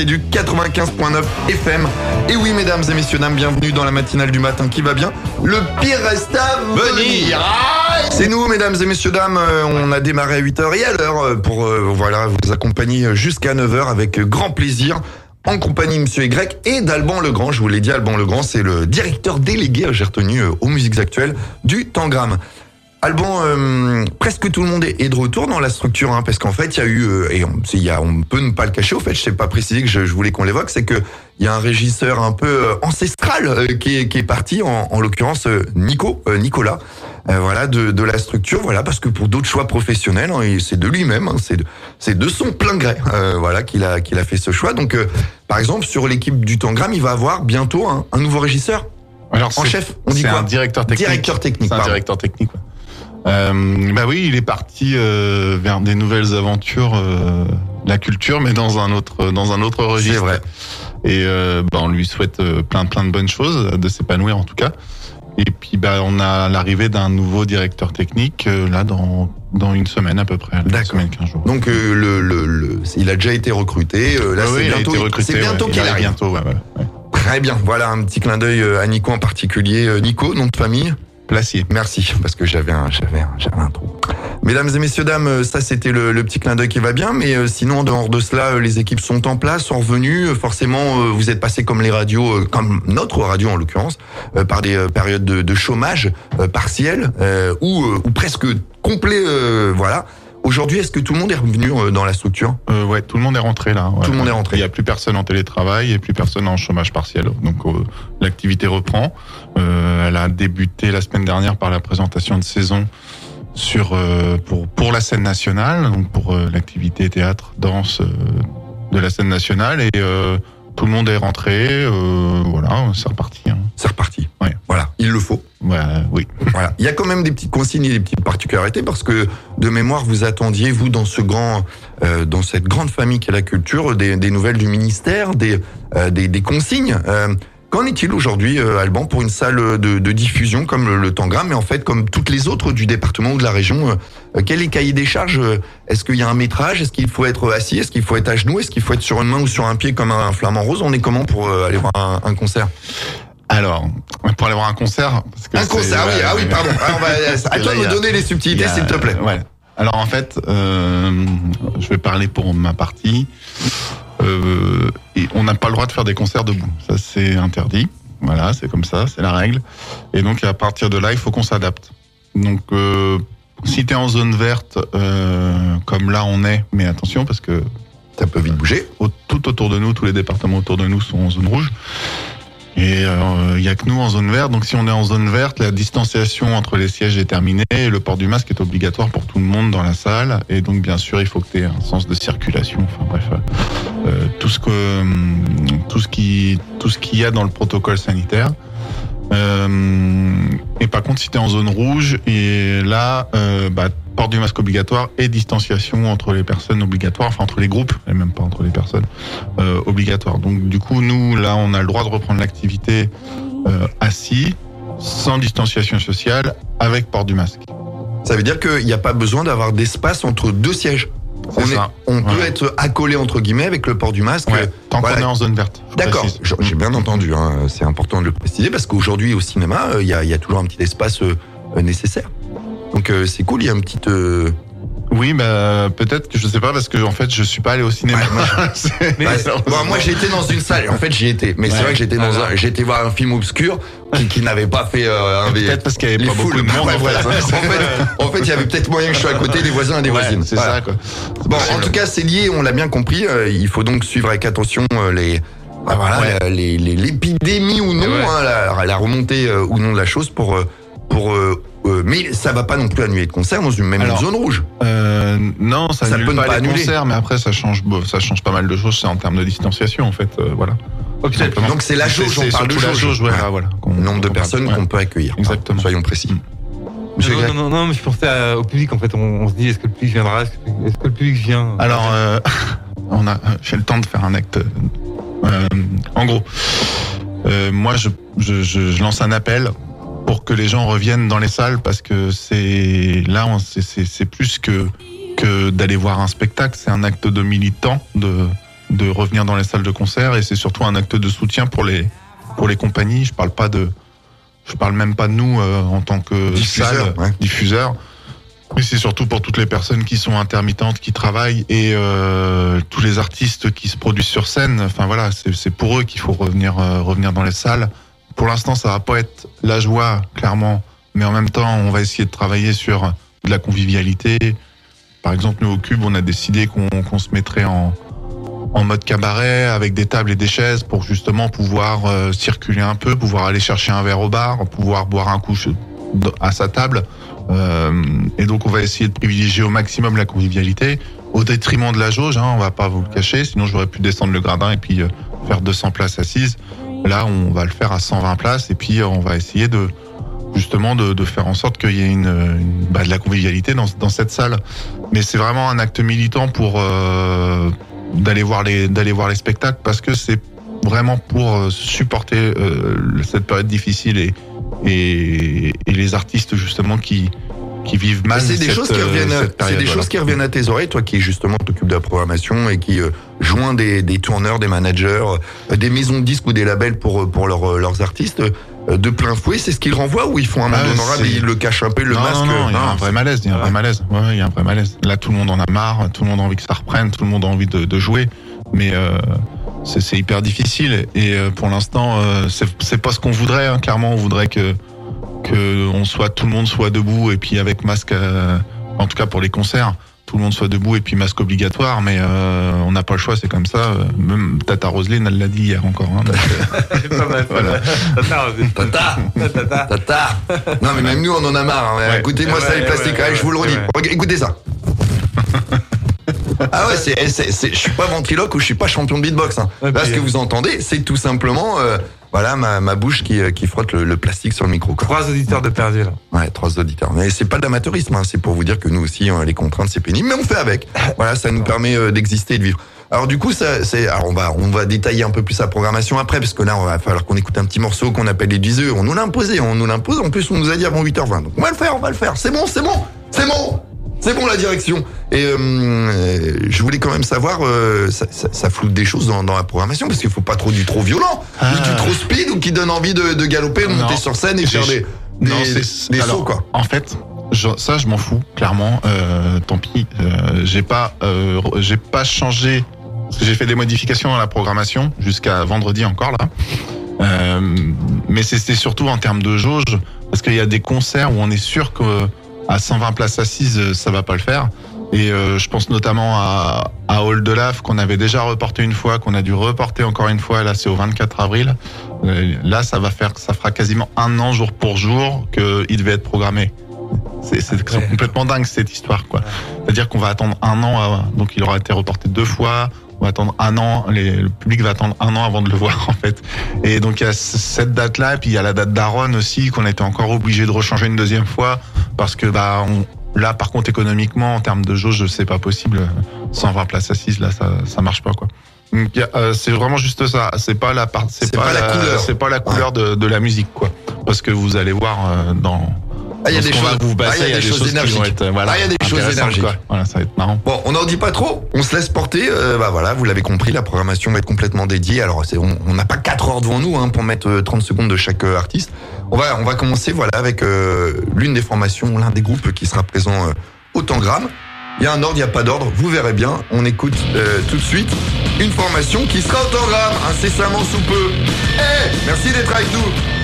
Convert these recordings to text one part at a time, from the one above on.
et du 95.9 FM. Et oui mesdames et messieurs dames, bienvenue dans la matinale du matin qui va bien. Le pire reste à venir. C'est nous mesdames et messieurs dames, euh, on a démarré à 8h et à l'heure euh, pour euh, voilà vous accompagner jusqu'à 9h avec grand plaisir en compagnie de Monsieur Y et d'Alban Legrand. Je vous l'ai dit, Alban Legrand, c'est le directeur délégué, j'ai retenu, aux musiques actuelles du Tangram. Alban, euh, presque tout le monde est de retour dans la structure, hein, parce qu'en fait, il y a eu, euh, et on, y a, on peut ne pas le cacher, au fait, je sais pas préciser que je, je voulais qu'on l'évoque, c'est que il y a un régisseur un peu euh, ancestral euh, qui, est, qui est parti, en, en l'occurrence euh, Nico, euh, Nicolas, euh, voilà, de, de la structure, voilà, parce que pour d'autres choix professionnels, hein, c'est de lui-même, hein, c'est de, c'est de son plein gré, euh, voilà, qu'il a, qu'il a fait ce choix. Donc, euh, par exemple, sur l'équipe du Tangram, il va avoir bientôt un, un nouveau régisseur Alors, en chef. On dit quoi un directeur technique. Directeur technique. C'est un pardon. directeur technique. Euh, bah oui, il est parti euh, vers des nouvelles aventures, euh, la culture, mais dans un autre, dans un autre C'est registre. vrai. Et euh, bah, on lui souhaite euh, plein, plein de bonnes choses, de s'épanouir en tout cas. Et puis bah, on a l'arrivée d'un nouveau directeur technique euh, là dans dans une semaine à peu près, D'accord. semaine, 15 jours. Donc, euh, le, le, le- il a déjà été recruté. euh, là, Ouais, c'est ouais, il a bientôt, c'est bientôt ouais, qu'il arrive bientôt, ouais, ouais. Très bien. Voilà un petit clin d'œil à Nico en particulier. Nico, nom de famille? Merci, parce que j'avais un, j'avais un, j'avais un trou. Mesdames et messieurs, dames, ça c'était le, le petit clin d'œil qui va bien, mais euh, sinon, en dehors de cela, euh, les équipes sont en place, sont revenues. Euh, Forcément, vous êtes passés comme les radios, comme notre radio en l'occurrence, par des périodes de, de chômage partiel ou, ou presque complet. voilà. Aujourd'hui, est-ce que tout le monde est revenu euh, dans la structure? Euh, ouais, tout le monde est rentré là. ouais. Tout le monde est rentré. Il y a plus personne en télétravail et plus personne en chômage partiel. Donc euh, l'activité reprend. Euh, elle a débuté la semaine dernière par la présentation de saison sur euh, pour pour la scène nationale, donc pour euh, l'activité théâtre, danse euh, de la scène nationale et euh, tout le monde est rentré. euh, voilà, c'est reparti. Hein. C'est reparti. Ouais. Voilà, il le faut. Oui. Voilà. Il y a quand même des petites consignes et des petites particularités parce que de mémoire, vous attendiez, vous, dans ce grand, euh, dans cette grande famille qu'est la culture, des, des nouvelles du ministère, des, euh, des, des consignes. Euh, Qu'en est-il aujourd'hui, euh, Alban, pour une salle de, de diffusion comme le, le Tangram, mais en fait comme toutes les autres du département ou de la région euh, Quel est le cahier des charges euh, Est-ce qu'il y a un métrage Est-ce qu'il faut être assis Est-ce qu'il faut être à genoux Est-ce qu'il faut être sur une main ou sur un pied comme un flamant rose On est comment pour euh, aller voir un, un concert? Alors, pour aller voir un concert. Parce que Un concert, oui, ah oui, pardon. Ah, on va, à toi de me donner les subtilités, s'il te plaît. Ouais. Alors en fait, euh, je vais parler pour ma partie. Euh, et on n'a pas le droit de faire des concerts debout. Ça c'est interdit. Voilà, c'est comme ça, c'est la règle. Et donc à partir de là, il faut qu'on s'adapte. Donc euh, si tu es en zone verte, euh, comme là on est, mais attention parce que Ça peut vite bouger. tout autour de nous, tous les départements autour de nous sont en zone rouge. Et euh, il y a que nous en zone verte. Donc si on est en zone verte, la distanciation entre les sièges est terminée et le port du masque est obligatoire pour tout le monde dans la salle. Et donc bien sûr, il faut que tu aies un sens de circulation. Enfin bref, euh, tout ce que hum, tout ce qui tout ce qu'il y a dans le protocole sanitaire. Euh, et par contre, si tu es en zone rouge, et là, euh, bah, port du masque obligatoire et distanciation entre les personnes obligatoires, enfin entre les groupes, et même pas entre les personnes euh, obligatoires. Donc du coup, nous, là, on a le droit de reprendre l'activité euh, assis, sans distanciation sociale, avec port du masque. Ça veut dire qu'il n'y a pas besoin d'avoir d'espace entre deux sièges. On, est- ça. on peut Ouais. être accolé entre guillemets avec le port du masque. Ouais, tant voilà. qu'on est en zone verte. D'accord, j'ai bien entendu, hein, c'est important de le préciser parce qu'aujourd'hui au cinéma, euh, il y, a, il y a toujours un petit espace euh, euh, nécessaire. Donc euh, c'est cool, il y a un petit... Oui, bah, peut-être que je sais pas parce que en fait, je suis pas allé au cinéma. Bah, bon, moi j'ai été dans une salle, en fait j'y étais, mais c'est vrai que j'étais dans Ah, un, été voir un film obscur qui, qui n'avait pas fait euh, un Peut-être parce qu'il y avait les pas beaucoup foules. de monde. Ouais, en voilà. fait. En fait, en fait, il y avait peut-être moyen que je sois à côté des voisins et des Ouais, voisines. C'est Voilà. ça, quoi. Bon, possible. en tout cas, c'est lié, on l'a bien compris. euh, il faut donc suivre avec attention euh, les, ah, voilà, Ouais. la- les- les- l'épidémie ou non, Ouais. hein, la, la remontée euh, ou non de la chose pour, euh, pour. euh, euh, mais ça va pas non plus annuler de concert dans une même Alors, zone rouge. Euh, non, ça, Ça annule peut ne pas pas les annuler. concerts, mais après ça change, bon, ça change pas mal de choses. C'est en termes de distanciation, en fait, euh, voilà. Donc c'est la jauge, C'est- on parle de la jauge. ouais, voilà. Le nombre de personnes qu'on peut accueillir. Exactement. Hein, Soyons précis. Mm. Non, non, non, non, mais je pensais à- au public en fait. On, on se dit est-ce que le public viendra? Est-ce que, le public vient? Alors, euh, on a, j'ai le temps de faire un acte. euh, en gros, euh, moi, je, je, je, je lance un appel pour que les gens reviennent dans les salles parce que c'est là c'est- plus que que d'aller voir un spectacle, c'est un acte de militant de de revenir dans les salles de concert et c'est surtout un acte de soutien pour les pour les compagnies. Je parle pas de je parle même pas de nous euh, en tant que Diffuseur, salle ouais. diffuseur. Mais c'est surtout pour toutes les personnes qui sont intermittentes, qui travaillent et euh, tous les artistes qui se produisent sur scène. Enfin voilà, c'est c'est pour eux qu'il faut revenir euh, revenir dans les salles. Pour l'instant, ça va pas être la joie, clairement, mais en même temps, on va essayer de travailler sur de la convivialité. Par exemple, nous au Cube, on a décidé qu'on se mettrait en en mode cabaret avec des tables et des chaises pour justement pouvoir euh, circuler un peu, pouvoir aller chercher un verre au bar, pouvoir boire un coup à sa table. Euh, et donc on va essayer de privilégier au maximum la convivialité au détriment de la jauge, hein, on va pas vous le cacher, sinon j'aurais pu descendre le gradin et puis euh, faire 200 places assises. Là, on va le faire à 120 places et puis euh, on va essayer de justement de, de faire en sorte qu'il y ait une, bah, de la convivialité dans, dans cette salle. Mais c'est vraiment un acte militant pour euh, d'aller voir les d'aller voir les spectacles parce que c'est vraiment pour euh, supporter euh, cette période difficile et, et et les artistes justement qui qui vivent mal. c'est des cette, choses qui euh, reviennent, cette c'est des voilà. choses qui reviennent à tes oreilles, toi qui justement t'occupes de la programmation et qui euh, joint des, des tourneurs, des managers, euh, des maisons de disques ou des labels pour euh, pour leurs euh, leurs artistes euh, de plein fouet. C'est ce qu'ils renvoient ou ils font un Ah, monde honorable c'est- et ils le cachent un peu, le non, masque. Non, il y a un vrai malaise, il y a un vrai malaise. Ouais, il y a un vrai malaise. Là, tout le monde en a marre, tout le monde a envie que ça reprenne, tout le monde a envie de, de jouer, mais euh, c'est hyper difficile. Et euh, pour l'instant, euh, c'est c'est pas ce qu'on voudrait. hein. Clairement, on voudrait que que on soit tout le monde soit debout et puis avec masque. euh, en tout cas pour les concerts, tout le monde soit debout et puis masque obligatoire. Mais euh, on n'a pas le choix, c'est comme ça. Euh, Même Tata Roselyne, elle l'a dit hier encore. hein. Donc, C'est pas mal. Voilà. Tata, Tata, Tata. tata. Non mais même nous on en a marre. hein. Ouais. Écoutez-moi Ouais, ça les ouais, plastiques. ouais, Allez, je vous le redis. Écoutez ça. Ah ouais, c'est, c'est, c'est- je suis pas ventriloque ou je suis pas champion de beatbox. Hein. Ouais, Là, ce que vous entendez, c'est tout simplement, euh, voilà, ma, ma bouche qui, euh, qui frotte le, le plastique sur le micro. Quoi. Trois auditeurs de perdu là. Ouais, trois auditeurs. Mais c'est pas de l'amateurisme, hein. c'est pour vous dire que nous aussi, hein, les contraintes, c'est pénible, mais on fait avec. Voilà, ça nous permet euh, d'exister et de vivre. Alors du coup, ça, c'est, alors on va, on va détailler un peu plus la programmation après, parce que là, on va falloir qu'on écoute un petit morceau qu'on appelle les 10 heures. On nous l'a imposé, on nous l'impose. En plus, on nous a dit avant 8h20. Donc on va le faire, on va le faire. C'est bon, c'est bon, c'est bon. C'est bon la direction. Et euh, euh, je voulais quand même savoir, euh, ça, ça, ça floute des choses dans, dans la programmation parce qu'il faut pas trop du trop violent, Ah. du, du trop speed ou qui donne envie de, de galoper, de Non. monter sur scène et faire des, des, Non, des, alors, sauts quoi. En fait, je- ça, je m'en fous, clairement. Euh, tant pis. J'ai pas, j'ai pas changé. J'ai fait des modifications dans la programmation jusqu'à vendredi encore là. Euh, mais c'était surtout en termes de jauge, parce qu'il y a des concerts où on est sûr que à 120 places assises, euh, ça va pas le faire. Et euh, je pense notamment à, à Hall de Lave qu'on avait déjà reporté une fois, qu'on a dû reporter encore une fois. Là, c'est au 24 avril. Euh, Là, ça va faire, ça fera quasiment un an jour pour jour qu'il devait être programmé. C'est complètement dingue cette histoire, quoi. C'est-à-dire qu'on va attendre un an, à- donc il aura été reporté deux fois. On va attendre un an, les- le public va attendre un an avant de le voir en fait. Et donc il y a cette date-là, et puis il y a la date d'Aaron aussi qu'on a été encore obligé de rechanger une deuxième fois parce que bah on, là par contre économiquement en termes de jauge c'est pas possible. 120 places assises là ça ça marche pas quoi. Donc, euh, c'est vraiment juste ça. C'est pas la part, c'est C'est pas la couleur. c'est pas la couleur de, de la musique quoi. Parce que vous allez voir euh, dans Ah, il y a des choses, ah, il y a des choses énergiques. euh, voilà, Ah, il y a des choses énergiques. Voilà, ça va être marrant. Bon, on n'en dit pas trop, on se laisse porter. euh, bah voilà, vous l'avez compris, la programmation va être complètement dédiée. Alors, c'est, on n'a pas 4 heures devant nous hein, pour mettre euh, 30 secondes de chaque euh, artiste. On va, on va commencer voilà avec euh, l'une des formations, l'un des groupes qui sera présent euh, au Tangram. Il y a un ordre, il n'y a pas d'ordre, vous verrez bien. On écoute euh, tout de suite une formation qui sera au Tangram, incessamment sous peu. Eh, merci d'être avec nous.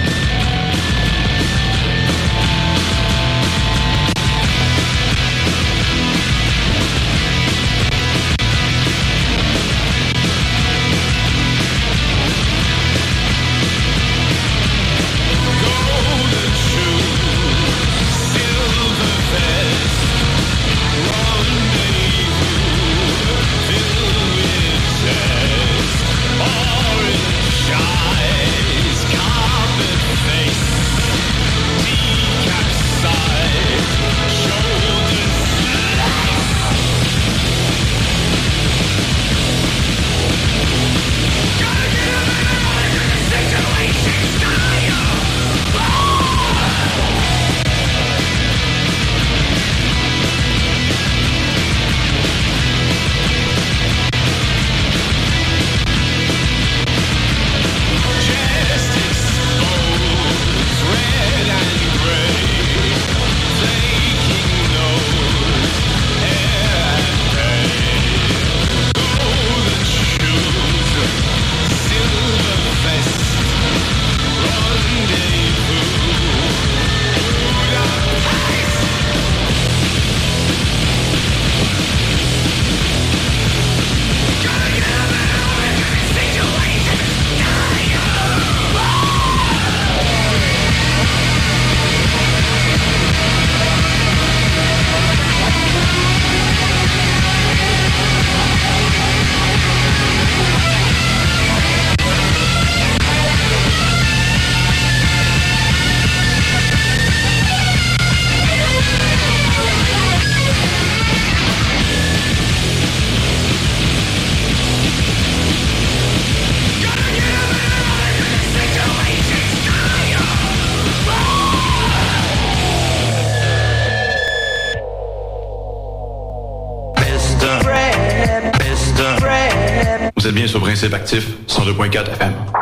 Principe Actif, 102.4 FM.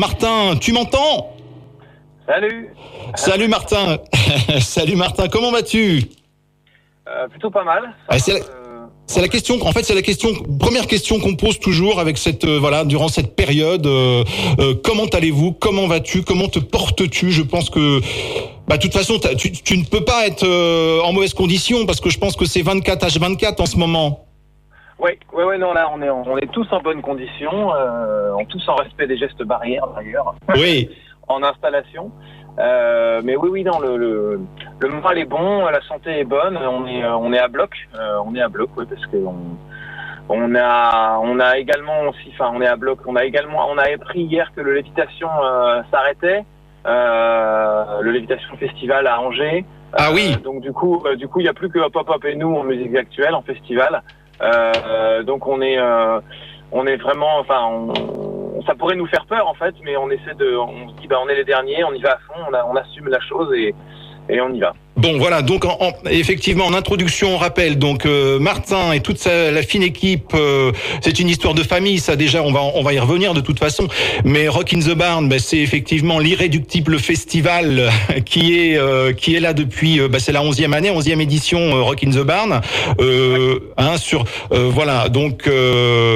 Martin, tu m'entends? Salut. Salut Martin. Salut Martin, comment vas-tu? Euh, Plutôt pas mal. Ah, euh, c'est la... question. En fait, c'est la question. Première question qu'on pose toujours avec cette euh, voilà durant cette période. comment allez-vous? Comment vas-tu? Comment te portes-tu? Je pense que bah, de toute façon, tu, tu, ne peux pas être en mauvaise condition parce que je pense que c'est 24 H24 en ce moment. Oui, oui, oui, non, là, on est, on est tous en bonne condition, euh, tous en respect des gestes barrières d'ailleurs. Oui. en installation. Euh, mais oui, oui, non, le, le, le, moral est bon, la santé est bonne, on est, euh, on est à bloc, euh, on est à bloc, oui, parce que on, on a, on a également aussi, enfin, on est à bloc, on a également, on a appris hier que le lévitation euh, s'arrêtait, le lévitation festival à Angers. Ah oui. donc du coup, du coup, il n'y a plus que Pop Up et nous en musique actuelle, en festival. Euh, donc on est, euh, on est vraiment, enfin, ça pourrait nous faire peur en fait, mais on essaie de, on se dit, bah, on est les derniers, on y va à fond, on, assume la chose et on y va. Bon, voilà. Donc, en, effectivement, en introduction, on rappelle donc euh, Martin et toute sa, la fine équipe. Euh, c'est une histoire de famille, ça déjà. On va on va y revenir de toute façon. Mais Rock in the Barn, ben, c'est effectivement l'irréductible festival qui est euh, qui est là depuis. Ben, c'est la onzième année, onzième édition Rock in the Barn. Hein, sur voilà. Donc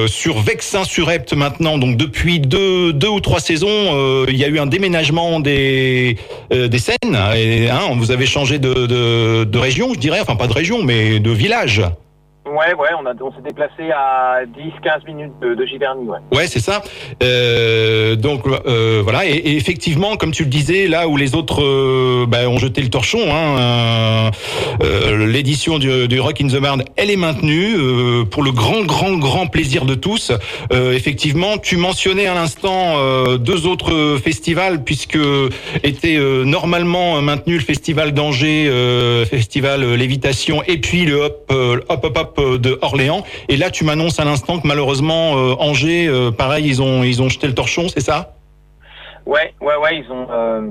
sur Vexin sur Epte maintenant. Donc depuis deux deux ou trois saisons, il y a eu un déménagement des des scènes. Et, hein, vous avez changé de de, région, je dirais, enfin pas de région, mais de village. Ouais, ouais, on, a, on s'est déplacé à 10-15 minutes de, de Giverny, ouais. Ouais, c'est ça. Euh, donc euh, voilà, et, effectivement, comme tu le disais, là où les autres bah, ont jeté le torchon, hein, euh, euh, l'édition du, du Rock in the Barn, elle est maintenue pour le grand, grand, grand plaisir de tous. Effectivement, tu mentionnais à l'instant deux autres festivals puisque était normalement maintenu le festival d'Angers, festival Lévitation, et puis le Hop euh, Hop Hop Hop de Orléans. Et là, tu m'annonces à l'instant que malheureusement euh, Angers, euh, pareil, ils ont ils ont jeté le torchon, c'est ça? Ouais, ouais, ouais, ils ont, euh,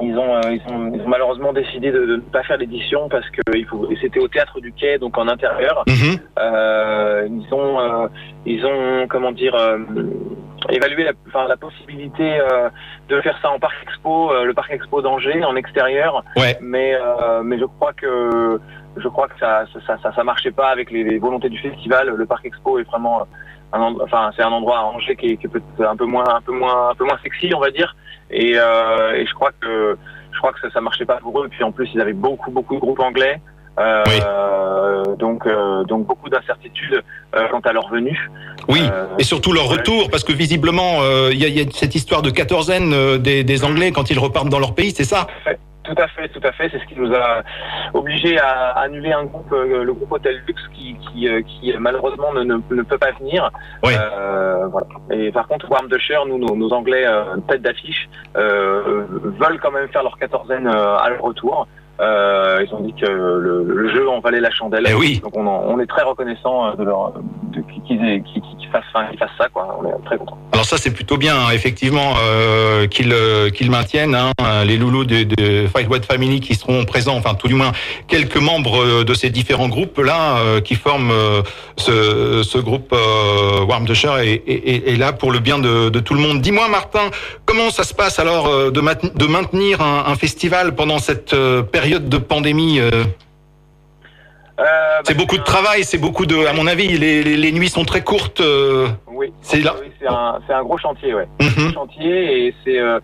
ils ont, euh, ils ont, ils ont malheureusement décidé de, de ne pas faire l'édition parce que c'était au théâtre du Quai, donc en intérieur. Mhm. Euh, ils ont, euh, ils ont, comment dire, euh, évalué la, enfin, la possibilité euh, de faire ça en parc expo, euh, le parc expo d'Angers, en extérieur. Ouais. Mais, euh, mais je crois que, je crois que ça, ça, ça, ça marchait pas avec les, les volontés du festival. Le parc expo est vraiment un, enfin, c'est un endroit à Angers qui est, qui est peut-être un peu moins, un peu moins, un peu moins sexy, on va dire. Et, euh, et je crois que, je crois que ça, ça marchait pas pour eux. Et puis en plus, ils avaient beaucoup, beaucoup de groupes anglais. Euh, Oui. donc, euh, donc beaucoup d'incertitudes euh, quant à leur venue. Oui, Euh, et surtout leur retour, parce que visiblement, il y, a, y a cette histoire de quatorzaine des, des Anglais quand ils repartent dans leur pays, c'est ça? Tout à fait, tout à fait. C'est ce qui nous a obligés à annuler un groupe, euh, le groupe Hotel Lux, qui, qui, euh, qui euh, malheureusement ne, ne, ne peut pas venir. Euh, voilà. Et par contre, Warm Share, nous, nos, nos Anglais tête d'affiche, euh, veulent quand même faire leur quatorzaine à leur retour. Euh, ils ont dit que le, le jeu en valait la chandelle. Eh oui. Donc on, en- on est très reconnaissant de leur de, qu'ils aient- qu'ils Alors ça c'est plutôt bien hein, effectivement euh, qu'ils euh, qu'ils maintiennent hein, les loulous de, de Fight White Family qui seront présents, enfin tout du moins quelques membres euh, de ces différents groupes là euh, qui forment euh, ce, ce groupe euh, Warm et, et, et- là pour le bien de, de tout le monde. Dis-moi Martin, comment ça se passe alors euh, de, de maintenir un, un festival pendant cette euh, période de pandémie euh Euh, bah, C'est beaucoup de travail, c'est beaucoup de, à mon avis, les, les, les nuits sont très courtes. euh, Oui. C'est là. Oui, c'est un, c'est un gros chantier, ouais. mhm. chantier et c'est euh,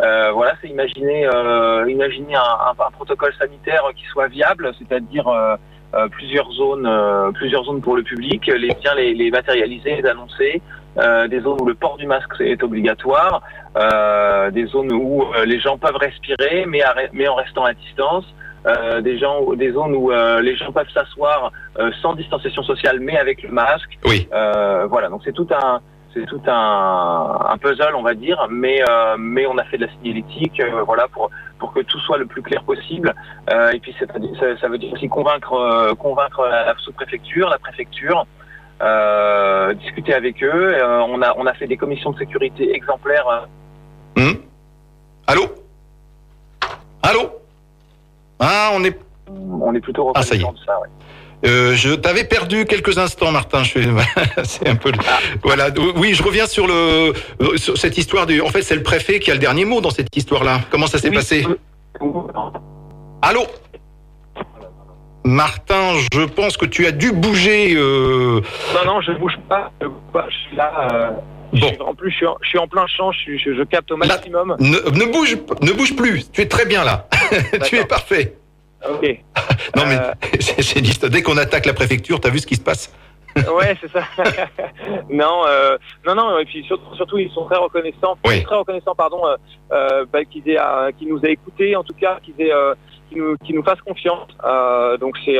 euh, voilà, c'est imaginer euh, imaginer un, un- un protocole sanitaire qui soit viable, c'est-à-dire euh, euh, plusieurs zones euh, plusieurs zones pour le public, les bien les, les matérialiser, les annoncer, euh, des zones où le port du masque est obligatoire, euh, des zones où euh, les gens peuvent respirer mais, à mais en restant à distance. Euh, des gens, des zones où euh, les gens peuvent s'asseoir euh, sans distanciation sociale mais avec le masque. Oui. Voilà, donc c'est tout un, c'est tout un, un puzzle, on va dire, mais mais on a fait de la signalétique, voilà, pour pour que tout soit le plus clair possible. Et puis ça, ça veut dire aussi convaincre convaincre la, sous-préfecture, la préfecture, discuter avec eux. On a on a fait des commissions de sécurité exemplaires. Allô Allô? Ah, on est. on est plutôt Ah, ça y est. de ça. ouais. Euh, je t'avais perdu quelques instants, Martin. Je suis... c'est un peu. Ah. Voilà. Oui, je reviens sur le euh, sur cette histoire du. En fait, c'est le préfet qui a le dernier mot dans cette histoire-là. Comment ça s'est Oui. passé Allô Martin, je pense que tu as dû bouger. euh, Non, non, je bouge pas. Je, bouge pas, je suis là. euh, Bon. en plus, je suis en, je suis en plein champ. Je, je, je capte au Là- maximum. Ne, ne bouge, ne bouge plus. Tu es très bien là. tu es parfait. Ok. Non mais Euh, c'est l'histoire. Dès qu'on attaque la préfecture, t'as vu ce qui se passe Ouais, c'est ça. non, euh, non, non. Et puis surtout, surtout, ils sont très reconnaissants. Oui. Très reconnaissants, pardon, euh, euh, bah, qu'ils aient, euh, qu'ils nous aient écoutés, en tout cas, qu'ils aient, euh, qu'ils nous, qu'ils nous fassent confiance. Euh, donc c'est,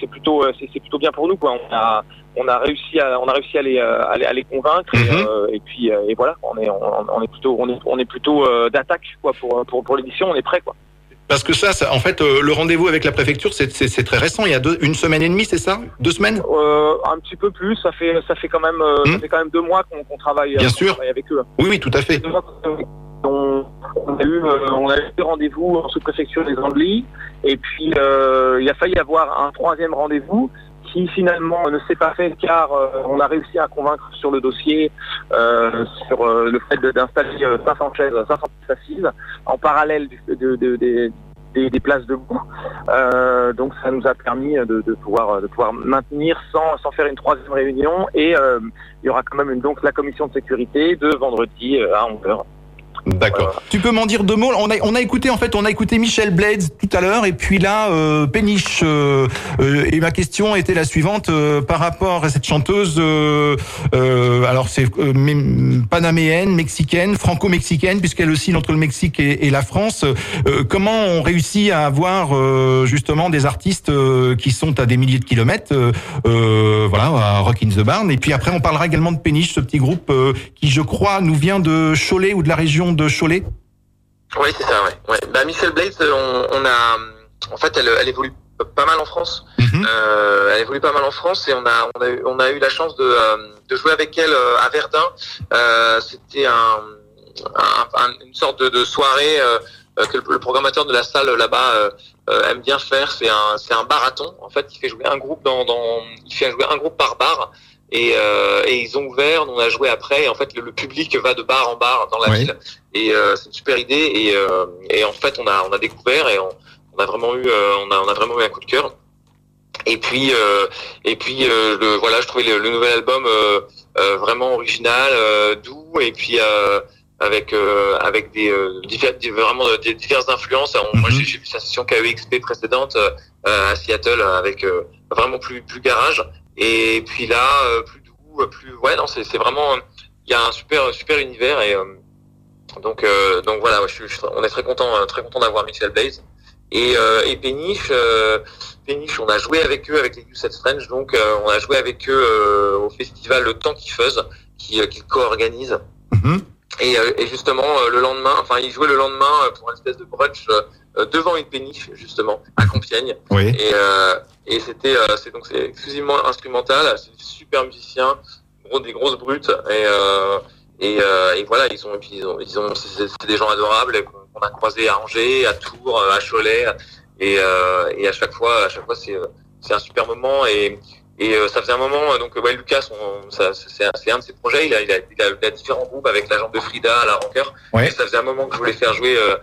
c'est, plutôt, c'est plutôt bien pour nous, quoi. On a, on a réussi à, on a réussi à les, euh, à les, à les convaincre. Mhm. Et, euh, et puis, euh, et voilà, on est, on, on est plutôt, on est, on est plutôt euh, d'attaque, quoi, pour, pour, pour l'édition. On est prêt, quoi. Parce que ça, ça- en fait, euh, le rendez-vous avec la préfecture, c'est- très récent. Il y a deux, une semaine et demie, c'est ça? Deux semaines? Euh, un petit peu plus. Ça fait, ça fait quand même, euh, Mhm. ça fait quand même deux mois qu'on, travaille, Bien sûr. travaille avec eux. Oui, oui, tout à fait. on, on a eu, euh, on a eu des rendez-vous en sous-préfecture des Andelys, et puis euh, il a failli avoir un troisième rendez-vous qui finalement ne s'est pas fait car euh, on a réussi à convaincre sur le dossier euh, sur euh, le fait d'installer euh, 500 chaises, 500 places assises en parallèle des, places debout. Donc ça nous a permis de, pouvoir de pouvoir maintenir sans, sans faire une troisième réunion et il y aura quand même une, donc la commission de sécurité de vendredi à 11h. D'accord. Tu peux m'en dire deux mots? On a on a écouté en fait on a écouté Michel Blades tout à l'heure et puis là euh, Péniche euh, euh, et ma question était la suivante euh, par rapport à cette chanteuse euh, euh, alors c'est euh, mé- panaméenne, mexicaine, franco-mexicaine puisqu'elle oscille entre le Mexique et, et la France. Euh, comment on réussit à avoir euh, justement des artistes euh, qui sont à des milliers de kilomètres voilà à Rock in the Barn? Et puis après on parlera également de Péniche ce petit groupe euh, qui je crois nous vient de Cholet ou de la région de Cholet. Oui, c'est ça, ouais. ouais. Bah, Michelle Blades, on, on a, en fait, elle, elle évolue pas mal en France. Mhm. Euh, elle évolue pas mal en France et on a, on a, eu, on a eu la chance de, euh, de jouer avec elle euh, à Verdun. Euh, C'était un, un- un- une sorte de, de soirée euh, euh, que le, le programmateur de la salle là-bas euh, euh, aime bien faire. C'est un, c'est un barathon. En fait, il fait jouer un groupe dans, dans il fait jouer un groupe par bar. Et, euh, et ils ont ouvert, on a joué après. Et en fait, le, le public va de bar en bar dans la ville. Et euh, c'est une super idée. Et, euh, et en fait, on a, on a découvert et on, on a vraiment eu, euh, on a, on a vraiment eu un coup de cœur. Et puis, euh, et puis, euh, le, voilà, je trouvais le, le nouvel album euh, euh, vraiment original, euh, doux, et puis euh, avec euh, avec des, euh, divers- des- vraiment des diverses influences. On- Moi, Mhm. j'ai j'ai vu sa session KEXP précédente euh, à Seattle avec euh, vraiment plus plus garage. Et puis là, euh, plus doux, euh, plus ouais, non, c'est vraiment, il y a un super super univers et euh, donc donc voilà, je je on est très content très content d'avoir Michel Blaze et et Péniche. Péniche, on a joué avec eux, avec les You Set Strange, donc on a joué avec eux au festival Le Temps qui Fuzz, qui, qui co-organise. Mhm. Et, euh, et justement, euh, le lendemain, enfin, ils jouaient le lendemain euh, pour une espèce de brunch devant une péniche, justement, à Compiègne. Oui. Et, euh, et c'était, euh, c'est donc c'est exclusivement instrumental, c'est des super musiciens, gros, des grosses brutes. Et, euh, et, euh, et voilà, ils ont, et puis ils ont, ils ont, c'est des gens adorables qu'on a croisés à Angers, à Tours, à Cholet. Et, euh, et à chaque fois, à chaque fois, c'est, c'est un super moment. Et, et euh, ça faisait un moment, euh, donc ouais, Lucas, c'est, un, un de ses projets. Il a, il a, il a, il a différents groupes avec la jambe de Frida, à la rancœur. Ouais. Et ça faisait un moment que je voulais faire jouer, euh,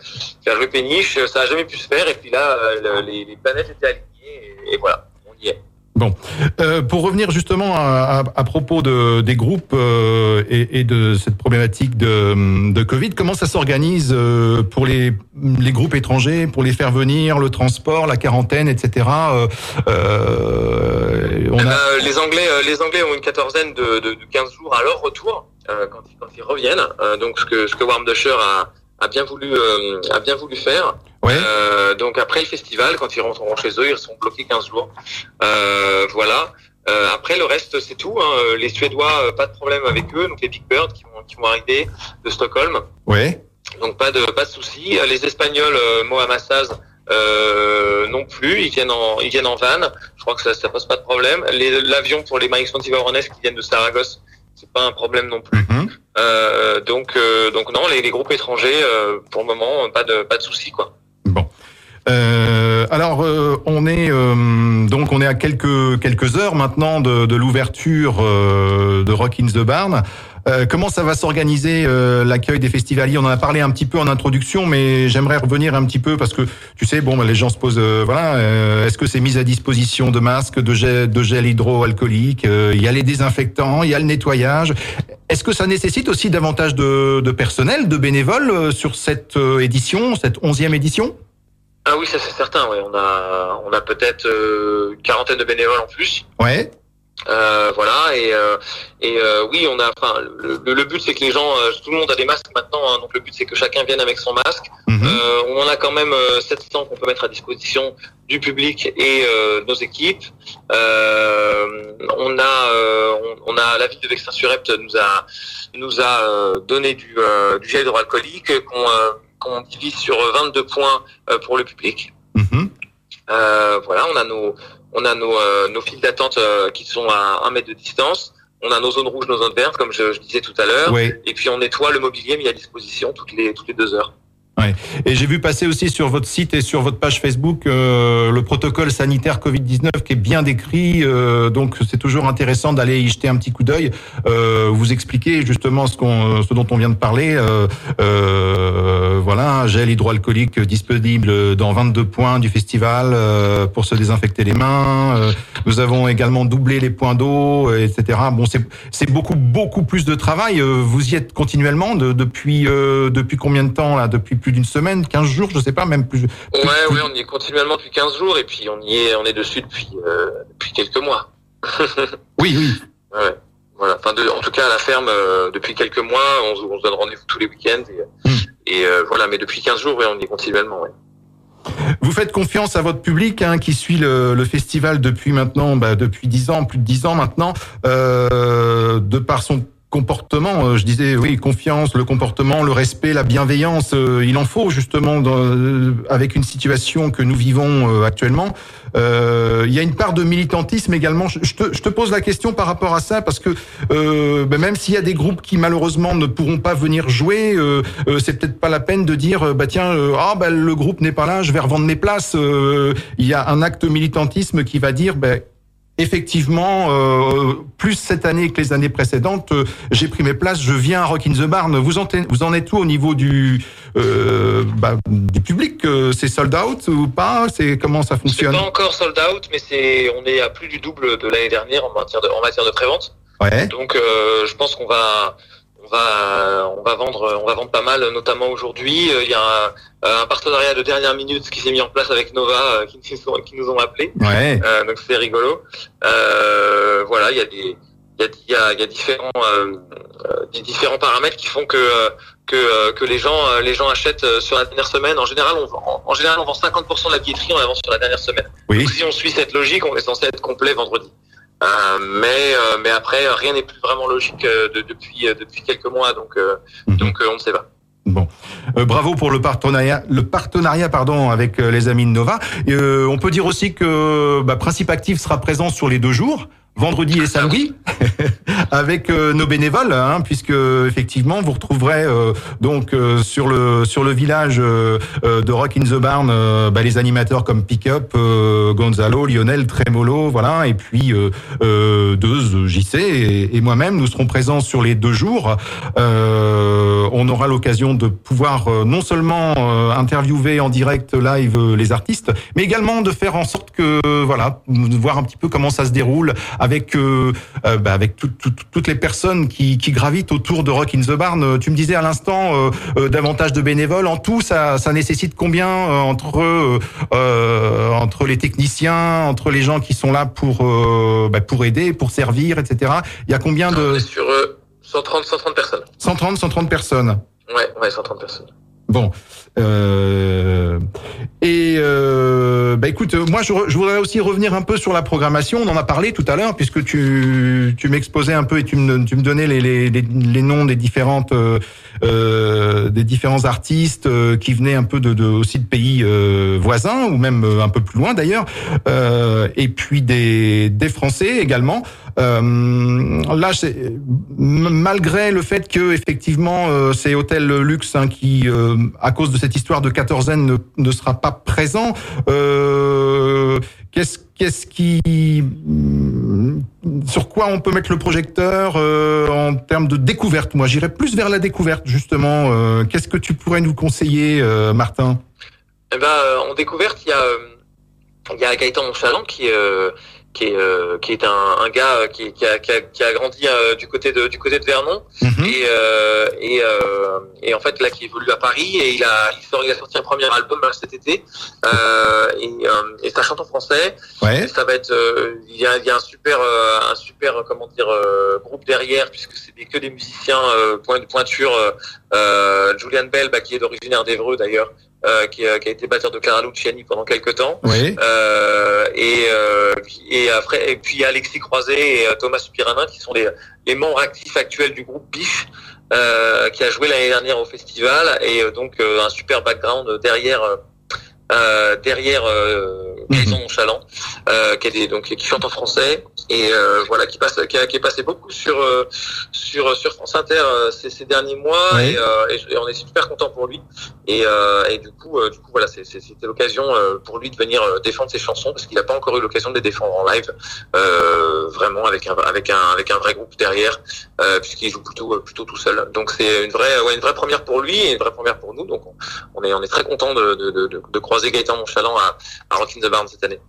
faire jouer Péniche. Ça a jamais pu se faire. Et puis là, euh, le- les, les planètes étaient alignées. Et, et voilà, on y est. Euh, pour revenir justement à, à, à propos de, des groupes euh, et, et de cette problématique de, de Covid, comment ça s'organise euh, pour les, les groupes étrangers, pour les faire venir, le transport, la quarantaine, etc. Euh, euh, on Eh a... ben, les Anglais, les Anglais ont une quatorzaine de, de, de 15 jours à leur retour euh, quand, ils, quand ils reviennent. Euh, donc ce que ce que Warm Dusher a, a bien voulu euh, a bien voulu faire. Ouais. Euh, donc après le festival, quand ils rentreront chez eux, ils seront bloqués 15 jours. Euh, voilà. Euh, après le reste c'est tout. Hein. Les Suédois, euh, pas de problème avec eux. Donc les Big Birds qui vont qui vont arriver de Stockholm. Ouais. Donc pas de pas de souci. Les Espagnols, euh, Mohamed Saz, euh, non plus. Ils viennent en ils viennent en van. Je crois que ça ça pose pas de problème. L'avion pour les My Expensive Awareness qui viennent de Saragosse, c'est pas un problème non plus. Euh, donc euh, donc non, les, les groupes étrangers euh, pour le moment pas de pas de souci quoi. Bon. Euh, alors euh, on est euh, donc on est à quelques quelques heures maintenant de, de l'ouverture de Rock in the Barn. Euh, comment ça va s'organiser euh, l'accueil des festivaliers? On en a parlé un petit peu en introduction, mais j'aimerais revenir un petit peu parce que tu sais, bon, bah, les gens se posent, euh, voilà, est-ce que c'est mis à disposition de masques, de gel, de gel hydroalcoolique Il y a les désinfectants, il y a le nettoyage. Est-ce que ça nécessite aussi davantage de, de personnel, de bénévoles sur cette édition, cette onzième édition? Ah oui, ça c'est certain. Ouais. On a on a peut-être une quarantaine de bénévoles en plus. Ouais. Euh, voilà et euh, et euh, oui on a enfin le, le- le but c'est que les gens euh, tout le monde a des masques maintenant hein, donc le but c'est que chacun vienne avec son masque Mhm. Euh, on en a quand même euh, 700 qu'on peut mettre à disposition du public et euh, nos équipes Euh, on a euh, on, on a la ville de Vexin-sur-Epte nous a nous a euh, donné du euh, du gel hydroalcoolique qu'on euh, qu'on divise sur 22 points euh, pour le public Mhm. euh, voilà, on a nos, on a nos, euh, nos files d'attente euh, qui sont à un mètre de distance. On a nos zones rouges, nos zones vertes, comme je, je disais tout à l'heure. Ouais. Et puis on nettoie le mobilier mis à disposition toutes les toutes les deux heures. Et j'ai vu passer aussi sur votre site et sur votre page Facebook euh, le protocole sanitaire Covid-19 qui est bien décrit. Euh, donc c'est toujours intéressant d'aller y jeter un petit coup d'œil. Euh, vous expliquer justement ce, qu'on, ce dont on vient de parler. Euh, euh, voilà, un gel hydroalcoolique disponible dans 22 points du festival euh, pour se désinfecter les mains. Euh, nous avons également doublé les points d'eau, etc. Bon, c'est, beaucoup beaucoup plus de travail. Euh, vous y êtes continuellement de, depuis euh, depuis combien de temps là? Depuis plus d'une semaine, 15 jours, je sais pas, même plus. Ouais, ouais, on y est continuellement depuis 15 jours et puis on y est, on est dessus depuis euh, depuis quelques mois. Oui, oui. Ouais. Voilà. Enfin, de, en tout cas, à la ferme, euh, depuis quelques mois, on, se- on se donne rendez-vous tous les week-ends. Et, Hmm. Et, euh, voilà, mais depuis 15 jours, ouais, on y est continuellement. Ouais. Vous faites confiance à votre public hein, qui suit le, le festival depuis maintenant, bah, depuis 10 ans, plus de 10 ans maintenant, euh, de par son comportement. euh, je disais oui, confiance, le comportement, le respect, la bienveillance. euh, il en faut justement dans, euh, avec une situation que nous vivons actuellement. Euh, il y a une part de militantisme également. Je, te, je te pose la question par rapport à ça parce que euh, ben, même s'il y a des groupes qui malheureusement ne pourront pas venir jouer, euh, c'est peut-être pas la peine de dire bah tiens ah bah, le groupe n'est pas là, je vais revendre mes places. Il y a un acte militantisme qui va dire ben Effectivement, euh, plus cette année que les années précédentes, euh, j'ai pris mes places, je viens à Rock in the Barn. Vous en, vous en êtes où au niveau du, euh, bah, du public euh, C'est sold out ou pas? C'est comment ça fonctionne? pas encore sold out, mais c'est, on est à plus du double de l'année dernière en matière de, en matière de prévente. Ouais. Donc, euh, je pense qu'on va, va, on va vendre, on va vendre pas mal, notamment aujourd'hui. Euh, Il y a un, un partenariat de dernière minute qui s'est mis en place avec Nova, euh, qui, nous ont- qui nous ont appelés. Ouais. Euh, donc c'est rigolo. Euh, voilà, il y a des, il y a, il y a, il y a différents, euh, euh, des différents paramètres qui font que euh, que, euh, que les gens, euh, les gens achètent euh, sur la dernière semaine. En général, on vend, en, en général, on vend 50% de la billetterie, on la vend sur la dernière semaine. Oui. Donc, si on suit cette logique, on est censé être complet vendredi. Euh, mais euh, mais après, rien n'est plus vraiment logique euh, de- depuis euh, depuis quelques mois, donc euh, Mhm. donc euh, on ne sait pas. Bon, Euh, bravo pour le partenariat, le partenariat pardon avec les amis de Nova. Euh, on peut dire aussi que bah, Principe Actif sera présent sur les deux jours, vendredi et samedi, avec euh, nos bénévoles, hein, puisque effectivement vous retrouverez euh, donc euh, sur le sur le village euh, euh, de Rock in the Barn bah, les animateurs comme Pickup, Gonzalo, Lionel, Tremolo, voilà, et puis Deuze, JC et, et moi-même, nous serons présents sur les deux jours. On aura l'occasion de pouvoir non seulement interviewer en direct live les artistes, mais également de faire en sorte que voilà, voir un petit peu comment ça se déroule euh, euh, bah, avec tout- tout- toutes les personnes qui, qui gravitent autour de Rock in the Barn. Euh, Tu me disais à l'instant euh, davantage de bénévoles. En tout, ça, ça nécessite combien entre entre les techniciens, entre les gens qui sont là pour bah, pour aider, pour servir, etc. Il y a combien On de est sur euh, 130 130 personnes. 130, 130 personnes. Ouais, ouais, 130 personnes. Bon. Euh, et euh, bah écoute, euh, moi je, je voudrais aussi revenir un peu sur la programmation. On en a parlé tout à l'heure puisque tu, tu m'exposais un peu et tu me, donnais les, les, les, noms des différentes euh, des différents artistes qui venaient un peu de, de aussi de pays voisins ou même un peu plus loin d'ailleurs. Et puis des des Français également. Euh, là, malgré le fait que effectivement euh, c'est Hôtel Luxe hein, qui, euh, à cause de cette histoire de quatorzaine, ne, ne sera pas présent. Qu'est-ce qui mm, sur quoi on peut mettre le projecteur en termes de découverte? Moi, j'irais plus vers la découverte justement. Qu'est-ce que tu pourrais nous conseiller, Martin? Eh ben, en découverte, il y a, il y a Gaëtan Monchalant qui, qui est, euh, qui est un, un gars euh, qui, qui, a, qui, a, qui a grandi euh, du côté de, du côté de Vernon Mhm. et, euh, et, euh, et en fait là qui évolue à Paris et il a, il, sort, il a sorti un premier album là, cet été euh, et, euh, et ça chante en français. Ouais. Ça va être, euh, il y a, il y a un super, euh, un super, comment dire, euh, groupe derrière puisque c'est des, que des musiciens euh, point de pointure. Julian Bell, bah, qui est d'originaire d'Evreux d'ailleurs, euh, qui, a- qui a été batteur de Clara Luciani pendant quelques temps. Ouais. Euh, et, euh, puis- et après, et puis Alexis Croiset et euh, Thomas Supiranin, qui sont les, les membres actifs actuels du groupe Biche, euh, qui a joué l'année dernière au festival, et euh, donc euh, un super background derrière, euh, euh, derrière, Gaëtan Nonchalant, euh, qui, est des- donc, qui chante en français et euh, voilà, qui passe, qui, a- qui est passé beaucoup sur euh, sur sur France Inter ces, ces derniers mois Oui. et, et, et on est super content pour lui et, et du coup du coup voilà, c'était l'occasion pour lui de venir défendre ses chansons parce qu'il n'a pas encore eu l'occasion de les défendre en live vraiment avec un avec un avec un vrai groupe derrière puisqu'il joue plutôt plutôt tout seul. Donc c'est une vraie ouais, une vraie première pour lui et une vraie première pour nous. Donc on, est on est très content de, de, de, de, de croiser Gaëtan Nonchalant à, à Rock in the Barn cette année.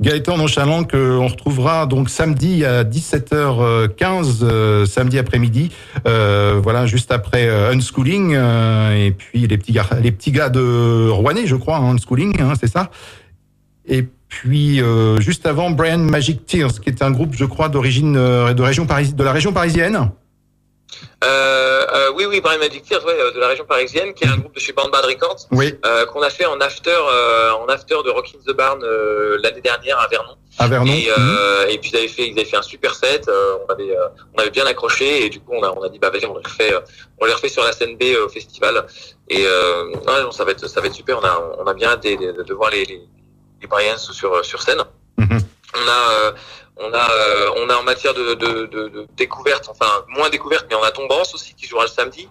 Gaëtan Nonchalant que on retrouvera donc samedi à 17h15 euh, samedi après-midi euh, voilà juste après euh, Unschooling et puis les petits gars les petits gars de Rouennais je crois hein, Unschooling hein, c'est ça et puis juste avant Brian Magic Tears qui est un groupe je crois d'origine de de la région parisienne Euh, euh, oui oui Brian Magic Tears ouais, euh, de la région parisienne qui est un groupe de chez Band Bad Records oui euh, qu'on a fait en after euh, en after de Rock in the Barn euh, l'année dernière à Vernon. à Vernon Et, euh, et puis ils avaient fait, ils avaient fait un super set. euh, on avait, euh, on avait bien accroché et du coup on a, on a dit bah vas-y on les refait, euh, on les refait sur la scène B euh, au festival. Et euh, ouais, non, ça va être, ça va être super. On a, on a bien hâte de, de, de voir les, les, les Bryans sur, sur scène. Mhm. On a, euh, on a, euh, on a en matière de, de, de, de découverte, enfin moins découverte, mais on a Tombance aussi qui jouera le samedi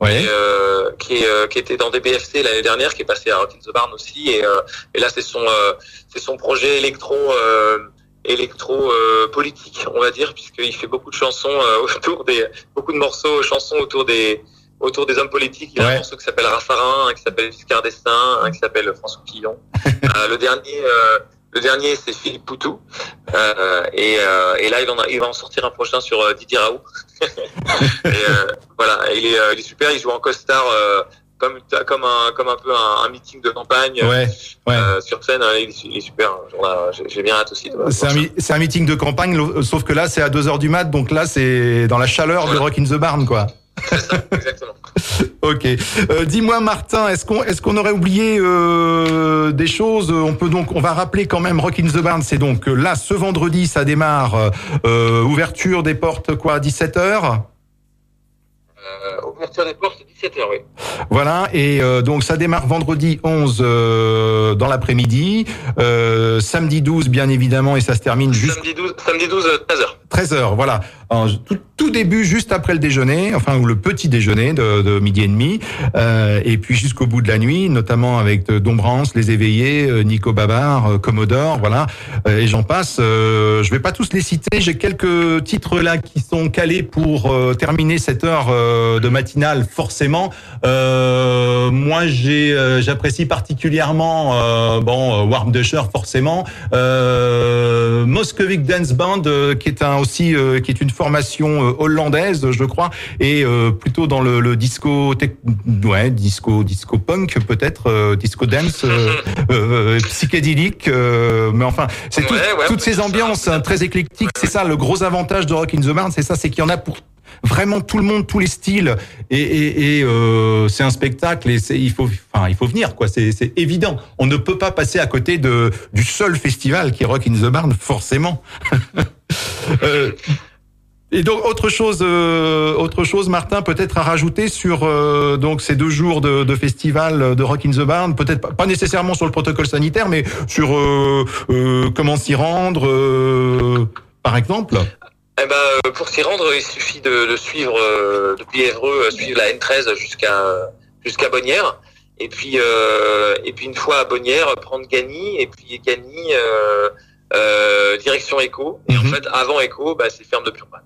ouais et, euh, qui, est, euh, qui était dans des BFC l'année dernière, qui est passé à Rock in the Barn aussi. Et, euh, et là, c'est son, euh, c'est son projet électro, euh, électro euh, politique, on va dire, puisqu'il fait beaucoup de chansons euh, autour des, beaucoup de morceaux, chansons autour des, autour des hommes politiques. Il y a Ouais. un morceau qui s'appelle Raffarin, un qui s'appelle Giscard d'Estaing, un qui s'appelle François Fillon. Euh, le dernier. Le dernier, c'est Philippe Poutou. Euh, et, euh, et là, il, en a, il va en sortir un prochain sur euh, Didier Raoult. et, euh, voilà, il est, euh, il est super. Il joue en costard euh, comme, comme, un, comme un peu un, un meeting de campagne ouais ouais sur scène. Il est, il est super. J'ai bien hâte aussi. de voir c'est un, un meeting de campagne, sauf que là, c'est à 2 heures du mat, donc là, c'est dans la chaleur de Rock in the Barn, quoi. C'est ça, exactement. Ok. Euh, Dis-moi, Martin, est-ce qu'on est-ce qu'on aurait oublié euh, des choses? On peut donc, on va rappeler quand même Rock in the Barn. C'est donc euh, là ce vendredi, ça démarre. ouverture des portes quoi, 17 h ouverture des portes, 17h, oui. Voilà. Et euh, donc ça démarre vendredi 11 euh, dans l'après-midi, euh, samedi 12 bien évidemment, et ça se termine jusqu'à Samedi 12, samedi 12, euh, 13h. 13 heures, voilà. Alors, tout, tout début juste après le déjeuner, enfin ou le petit déjeuner de, de midi et demi, et puis jusqu'au bout de la nuit, notamment avec Dombrance, les éveillés, Nico Babar, Commodore, voilà, et j'en passe. Je vais pas tous les citer. J'ai quelques titres là qui sont calés pour terminer cette heure de matinale, forcément. Euh, moi, j'ai, euh, j'apprécie particulièrement euh, bon euh, Warm Dusher, forcément. Euh, Moscovic Dance Band, qui est un aussi qui est une formation hollandaise, je crois, et plutôt dans le, le disco, tec- ouais, disco, disco punk peut-être, disco dance, psychédélique. mais enfin, c'est tout- Ouais, ouais, toutes ces ambiances hein, très éclectiques. C'est ça le gros avantage de Rock in the Barn, c'est ça, c'est qu'il y en a pour vraiment tout le monde, tous les styles, et, et, et, euh, c'est un spectacle et il faut, enfin, il faut venir quoi. C'est, évident. On ne peut pas passer à côté du seul festival qui est Rock in the Barn, forcément. Euh, et donc autre chose, euh, autre chose, Martin, peut-être à rajouter sur donc ces deux jours de, festival de Rock in the Barn, peut-être pas, nécessairement sur le protocole sanitaire, mais sur comment s'y rendre, par exemple? Eh ben, euh, pour s'y rendre, il suffit de, de suivre euh, depuis Évreux, euh, suivre la N13 jusqu'à jusqu'à Bonnières. Et puis, euh, et puis une fois à Bonnières, prendre Gagny. Et puis Gagny, euh, euh, direction Écho. Et en Mhm. fait, avant Écho, bah, c'est ferme de Purpan.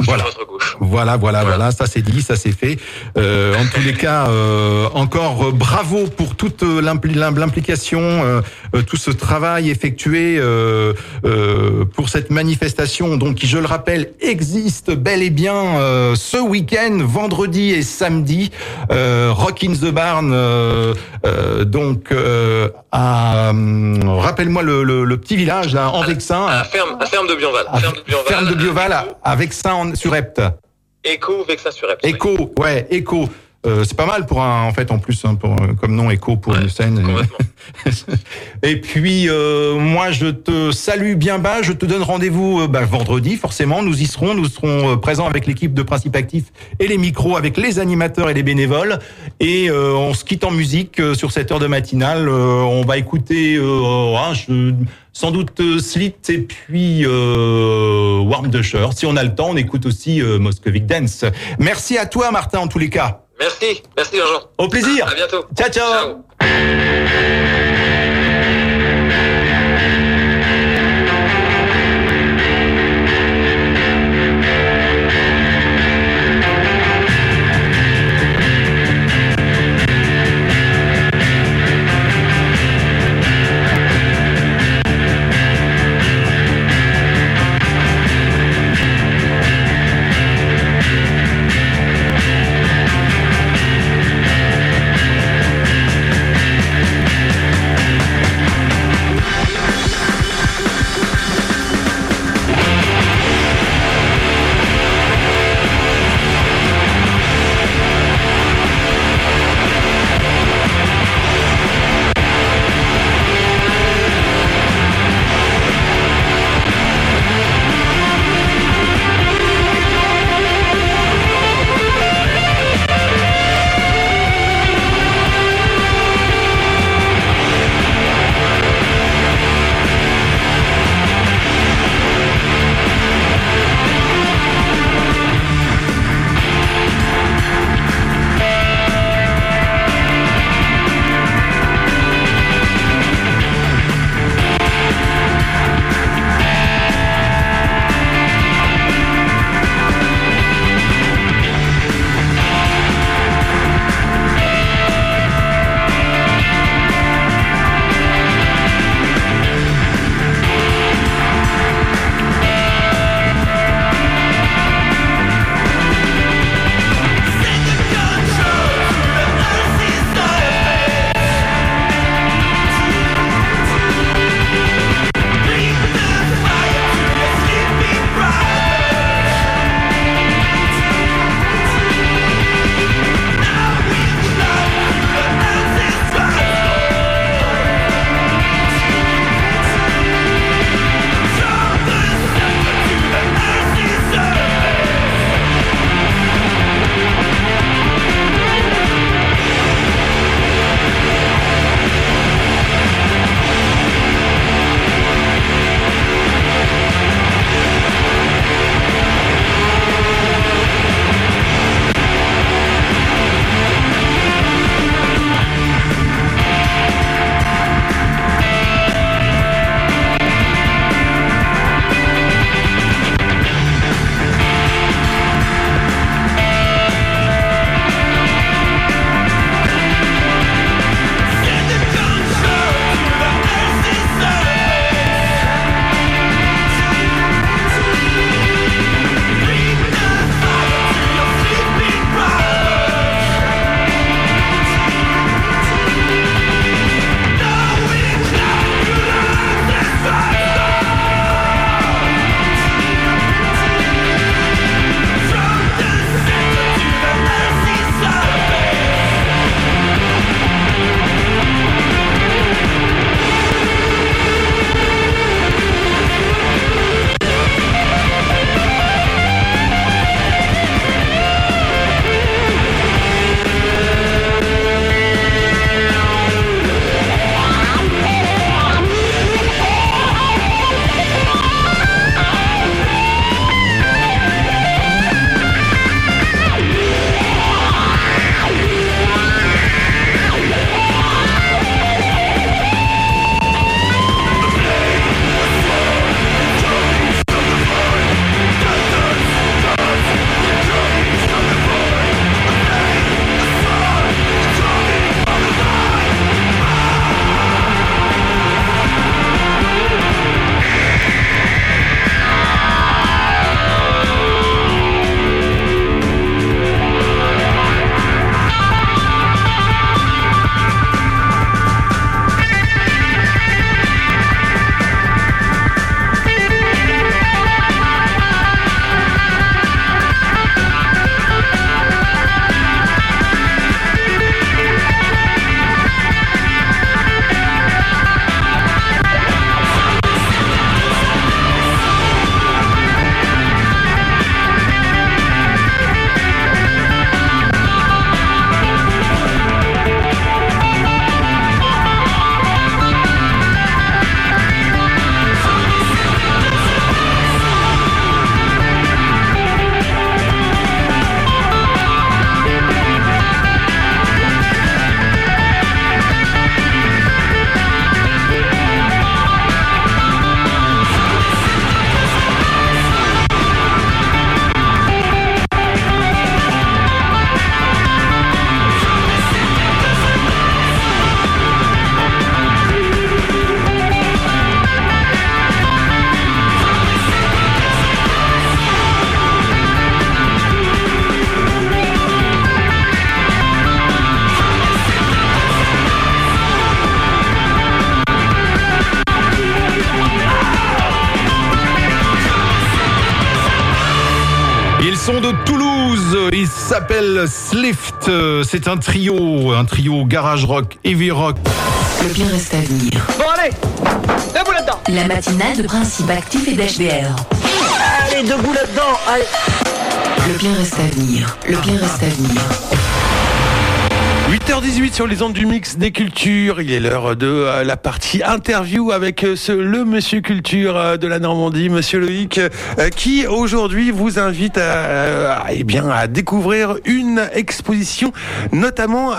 Voilà. Sur votre gauche. Voilà, voilà, Voilà. voilà, ça c'est dit, ça c'est fait. Euh, en tous les cas, euh, encore euh, bravo pour toute euh, l'impli- l'im- l'implication, euh, tout ce travail effectué euh, euh, pour cette manifestation, donc qui, je le rappelle, existe bel et bien euh, ce week-end, vendredi et samedi, euh, Rock in the Barn, euh, euh, donc euh, à, rappelle-moi le, le, le petit village là, en Vexin, À ferme, à ferme de Bionval. à ferme de Bionval. Ferme de Bioval, à, à Vexin en, sur Epte. Écho, Vexin sur Epte. oui. Écho, ouais, écho. Euh, c'est pas mal pour un, en fait, en plus, hein, pour, euh, comme nom écho pour Ouais, une scène. Et puis, euh, moi, je te salue bien bas. Je te donne rendez-vous bah, vendredi, forcément. Nous y serons. Nous serons présents avec l'équipe de Principe Actif et les micros avec les animateurs et les bénévoles. Et euh, on se quitte en musique sur cette heure de matinale. On va écouter euh, ah, je- sans doute euh, Slit et puis euh, Warm Dusher. Si on a le temps, on écoute aussi euh, Moscovic Dance. Merci à toi, Martin, en tous les cas. Merci, merci Jean. Au plaisir. À bientôt. Ciao, ciao. Ciao. Ils s'appellent Slift, c'est un trio, un trio garage rock, heavy rock. Le pire reste à venir. Bon allez, debout là-dedans. La matinale de principe actif et d'HDR. Allez, debout là-dedans. Allez. Le pire reste à venir. Le pire reste à venir. 8h18 sur les ondes du mix des cultures. Il est l'heure de euh, la partie interview avec euh, le monsieur culture euh, de la Normandie, monsieur Loïc, qui aujourd'hui vous invite à, eh bien, à découvrir une exposition, notamment,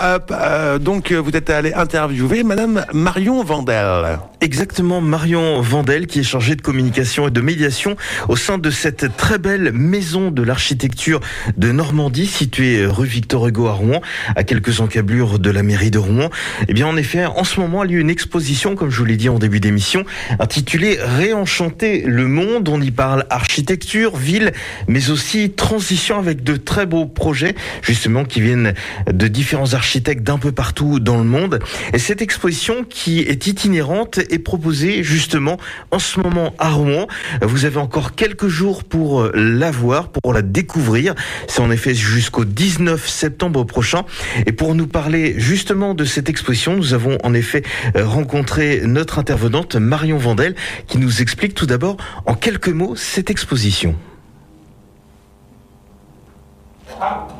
donc, vous êtes allé interviewer madame Marion Vandel. Exactement, Marion Vandel, qui est chargée de communication et de médiation au sein de cette très belle maison de l'architecture de Normandie, située rue Victor Hugo à Rouen, à quelques encablures de la mairie de Rouen. Eh bien, en effet, en ce moment, a une exposition, comme je vous l'ai dit en début d'émission, intitulée Réenchanter le monde. On y parle architecture, ville, mais aussi transition avec de très beaux projets, justement, qui viennent de différents architectes d'un peu partout dans le monde. Et cette exposition, qui est itinérante, est proposée justement en ce moment à Rouen. Vous avez encore quelques jours pour la voir, pour la découvrir. C'est en effet jusqu'au 19 septembre prochain. Et pour nous parler justement de cette exposition, nous avons en effet rencontré notre intervenante Marion Vandel qui nous explique tout d'abord en quelques mots cette exposition.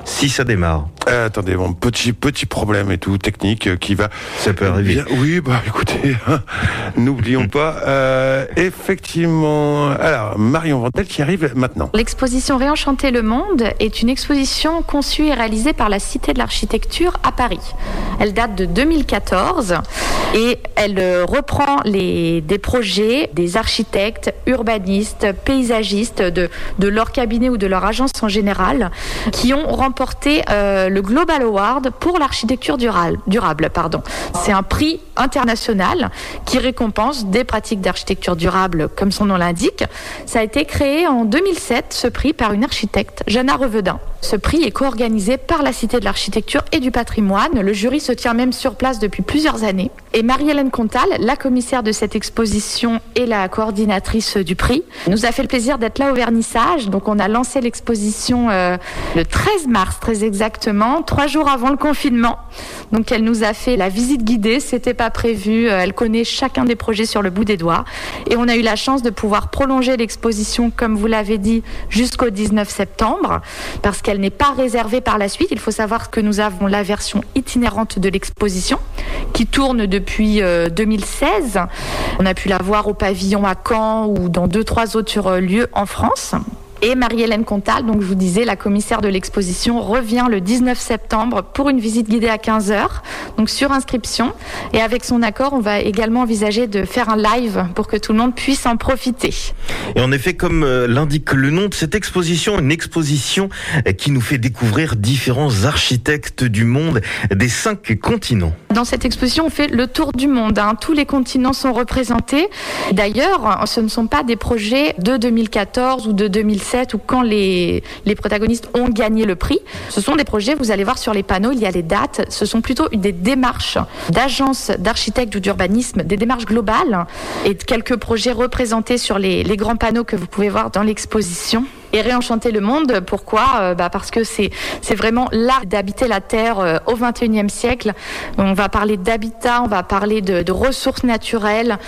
Si ça démarre. Euh, attendez, bon, petit petit problème et tout technique euh, qui va. Ça peut arriver. Bien, oui, bah écoutez, n'oublions pas. Euh, effectivement, alors Marion Vandel qui arrive maintenant. L'exposition Réenchanter le monde est une exposition conçue et réalisée par la Cité de l'Architecture à Paris. Elle date de 2014 et elle reprend les, des projets des architectes, urbanistes, paysagistes de, de leur cabinet ou de leur agence en général qui ont remporté euh, le Global Award pour l'architecture durable. pardon. C'est un prix international qui récompense des pratiques d'architecture durable, comme son nom l'indique. Ça a été créé en 2007, ce prix, par une architecte, Jana Revedin. Ce prix est co-organisé par la Cité de l'Architecture et du Patrimoine. Le jury se tient même sur place depuis plusieurs années. Et Marie-Hélène Contal, la commissaire de cette exposition et la coordinatrice du prix, nous a fait le plaisir d'être là au vernissage. Donc on a lancé l'exposition euh, le 13 mars, très exactement, trois jours avant le confinement. Donc elle nous a fait la visite guidée, c'était pas prévu. Elle connaît chacun des projets sur le bout des doigts. Et on a eu la chance de pouvoir prolonger l'exposition, comme vous l'avez dit, jusqu'au 19 septembre, parce qu'elle n'est pas réservée par la suite. Il faut savoir que nous avons la version itinérante de l'exposition, qui tourne depuis euh, 2016. On a pu la voir au pavillon à Caen ou dans deux, trois autres lieux en France. Et Marie-Hélène Contal, donc je vous disais, la commissaire de l'exposition, revient le 19 septembre pour une visite guidée à 15h, donc sur inscription. Et avec son accord, on va également envisager de faire un live pour que tout le monde puisse en profiter. Et en effet, comme euh, l'indique le nom de cette exposition, une exposition euh, qui nous fait découvrir différents architectes du monde des cinq continents. Dans cette exposition, on fait le tour du monde. Hein. Tous les continents sont représentés. D'ailleurs, ce ne sont pas des projets de 2014 ou de 2007 ou quand les, protagonistes ont gagné le prix. Ce sont des projets, vous allez voir sur les panneaux, il y a les dates. Ce sont plutôt des démarches d'agences d'architectes ou d'urbanisme, des démarches globales et quelques projets représentés sur les, grands panneaux que vous pouvez voir dans l'exposition et réenchanter le monde. Pourquoi? Euh, bah Parce que c'est vraiment l'art d'habiter la Terre euh, au 21e siècle. On va parler d'habitat, on va parler de, ressources naturelles,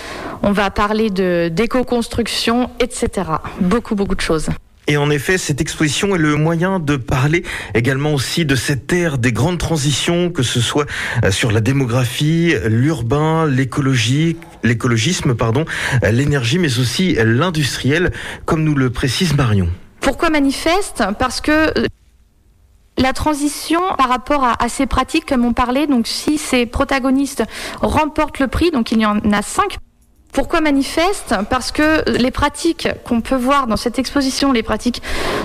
on va parler d'éco-construction, etc. Beaucoup, beaucoup de choses. Et en effet, cette exposition est le moyen de parler également aussi de cette ère des grandes transitions, que ce soit sur la démographie, l'urbain, l'écologie, l'écologisme, pardon, l'énergie, mais aussi l'industriel, comme nous le précise Marion. Pourquoi manifeste? Parce que la transition par rapport à, à, ces pratiques, comme on parlait, donc si ces protagonistes remportent le prix, donc il y en a cinq. Pourquoi manifeste Parce que les pratiques qu'on peut voir dans cette exposition, les pratiques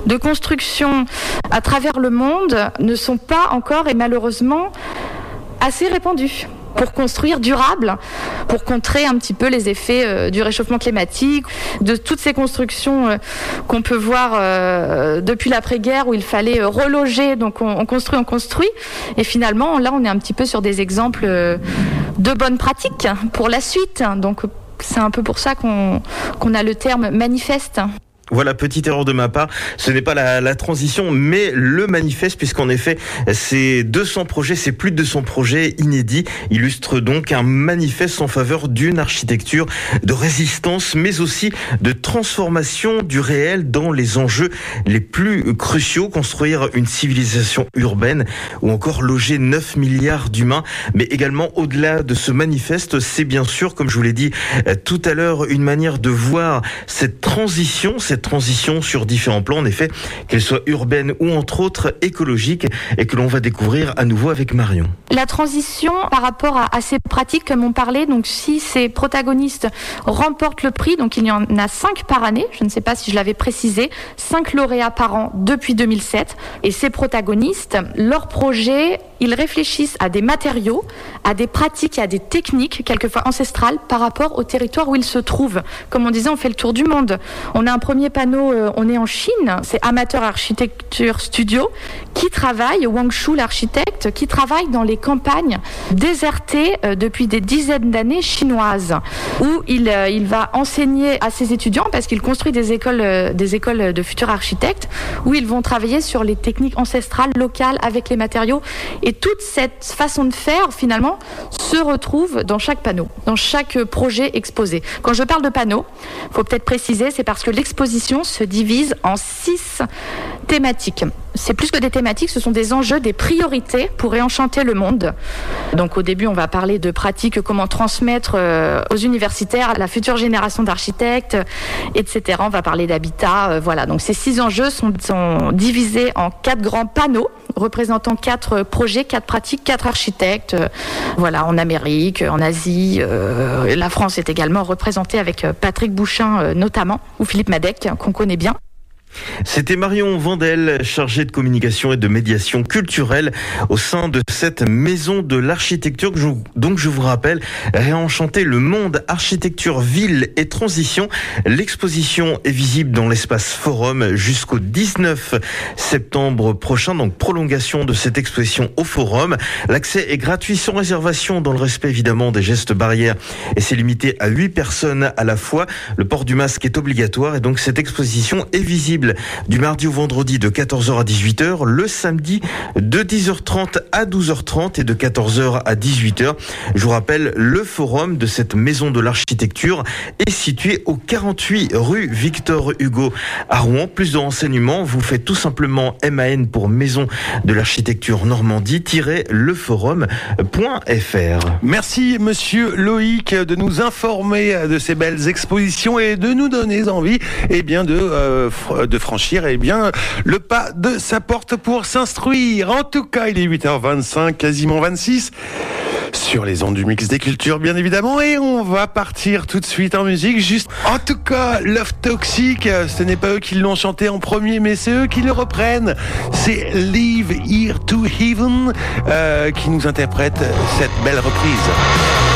de construction à travers le monde, ne sont pas encore et malheureusement assez répandues pour construire durable, pour contrer un petit peu les effets euh, du réchauffement climatique, de toutes ces constructions euh, qu'on peut voir euh, depuis l'après-guerre où il fallait reloger, donc on, on, construit, on construit, et finalement là on est un petit peu sur des exemples de bonnes pratiques pour la suite. Donc c'est un peu pour ça qu'on qu a le terme manifeste. Voilà, petite erreur de ma part. Ce n'est pas la, transition, mais le manifeste, puisqu'en effet, ces 200 projets, ces plus de 200 projets inédits, illustrent donc un manifeste en faveur d'une architecture de résistance, mais aussi de transformation du réel dans les enjeux les plus cruciaux, construire une civilisation urbaine ou encore loger 9 milliards d'humains. Mais également, au-delà de ce manifeste, c'est bien sûr, comme je vous l'ai dit euh, tout à l'heure, une manière de voir cette transition, cette transition sur différents plans, en effet, qu'elle soit urbaine ou entre autres écologique, et que l'on va découvrir à nouveau avec Marion. La transition par rapport à, ces pratiques, comme on parlait, donc si ces protagonistes remportent le prix, donc il y en a cinq par année, je ne sais pas si je l'avais précisé, cinq lauréats par an depuis 2007, et ces protagonistes, leur projet, ils réfléchissent à des matériaux, à des pratiques et à des techniques, quelquefois ancestrales, par rapport au territoire où ils se trouvent. Comme on disait, on fait le tour du monde. On a un premier panneau, euh, on est en Chine, c'est Amateur Architecture Studio, qui travaille, Wang Shu l'architecte, qui travaille dans les campagnes désertées euh, depuis des dizaines d'années chinoises, où il, euh, il va enseigner à ses étudiants, parce qu'il construit des écoles, des écoles de futurs architectes, où ils vont travailler sur les techniques ancestrales locales avec les matériaux. Et toute cette façon de faire, finalement, se retrouve dans chaque panneau, dans chaque projet exposé. Quand je parle de panneaux, faut peut-être préciser, c'est parce que l'exposition se divise en six thématiques. C'est plus que des thématiques, ce sont des enjeux, des priorités pour réenchanter le monde. Donc au début, on va parler de pratiques, comment transmettre euh, aux universitaires, à la future génération d'architectes, etc. On va parler d'habitat, euh, voilà. Donc ces six enjeux sont, divisés en quatre grands panneaux représentant quatre projets, quatre pratiques, quatre architectes. euh, voilà, en Amérique, en Asie. la France est également représentée avec Patrick Bouchin notamment, ou Philippe Madec, qu'on connaît bien. C'était Marion Vandel, chargée de communication et de médiation culturelle au sein de cette maison de l'architecture. Donc je vous rappelle, réenchanter le monde, architecture, ville et transition. L'exposition est visible dans l'espace forum jusqu'au 19 septembre prochain. Donc prolongation de cette exposition au forum. L'accès est gratuit sans réservation dans le respect évidemment des gestes barrières et c'est limité à 8 personnes à la fois. Le port du masque est obligatoire et donc cette exposition est visible du mardi au vendredi de 14h à 18h, le samedi de 10h30 à 12h30 et de 14h à 18h. Je vous rappelle, le forum de cette maison de l'architecture est situé au 48 rue Victor Hugo à Rouen. Plus de renseignements, vous faites tout simplement MAN pour Maison de l'architecture Normandie-leforum.fr. Merci Monsieur Loïc de nous informer de ces belles expositions et de nous donner envie eh bien, de, euh, de franchir eh bien, le pas de sa porte pour s'instruire. En tout cas, il est 8h25, quasiment 26 sur les ondes du mix des cultures bien évidemment. Et on va partir tout de suite en musique. Juste en tout cas Love Toxic euh, ce n'est pas eux qui l'ont chanté en premier mais c'est eux qui le reprennent. C'est Live Here to Heaven euh, qui nous interprète cette belle reprise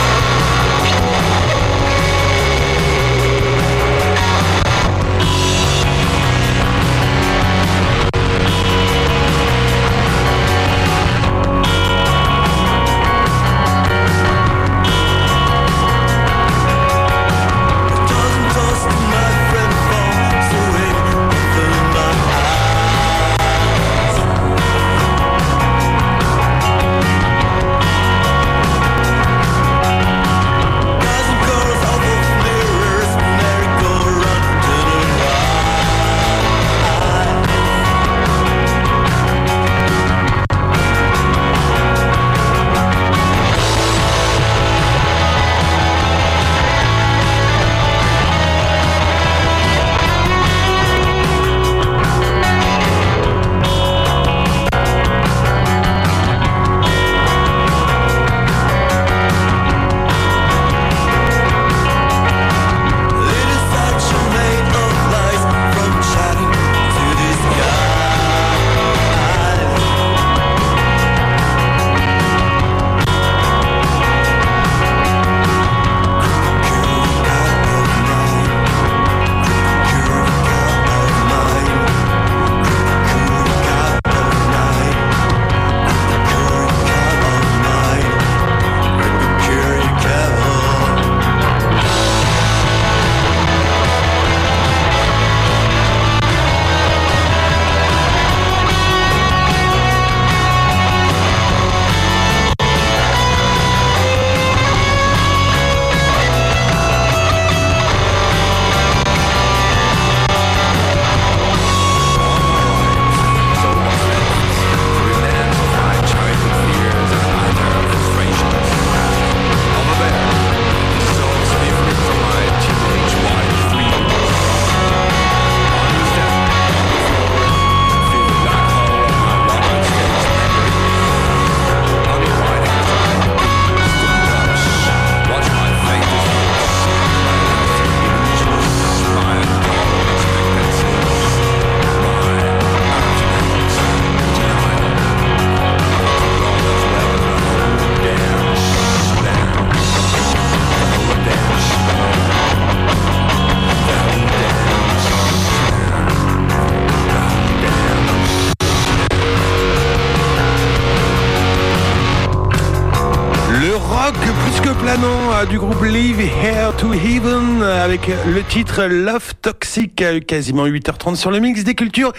avec le titre Love Toxic, quasiment 8h30 sur le mix des cultures.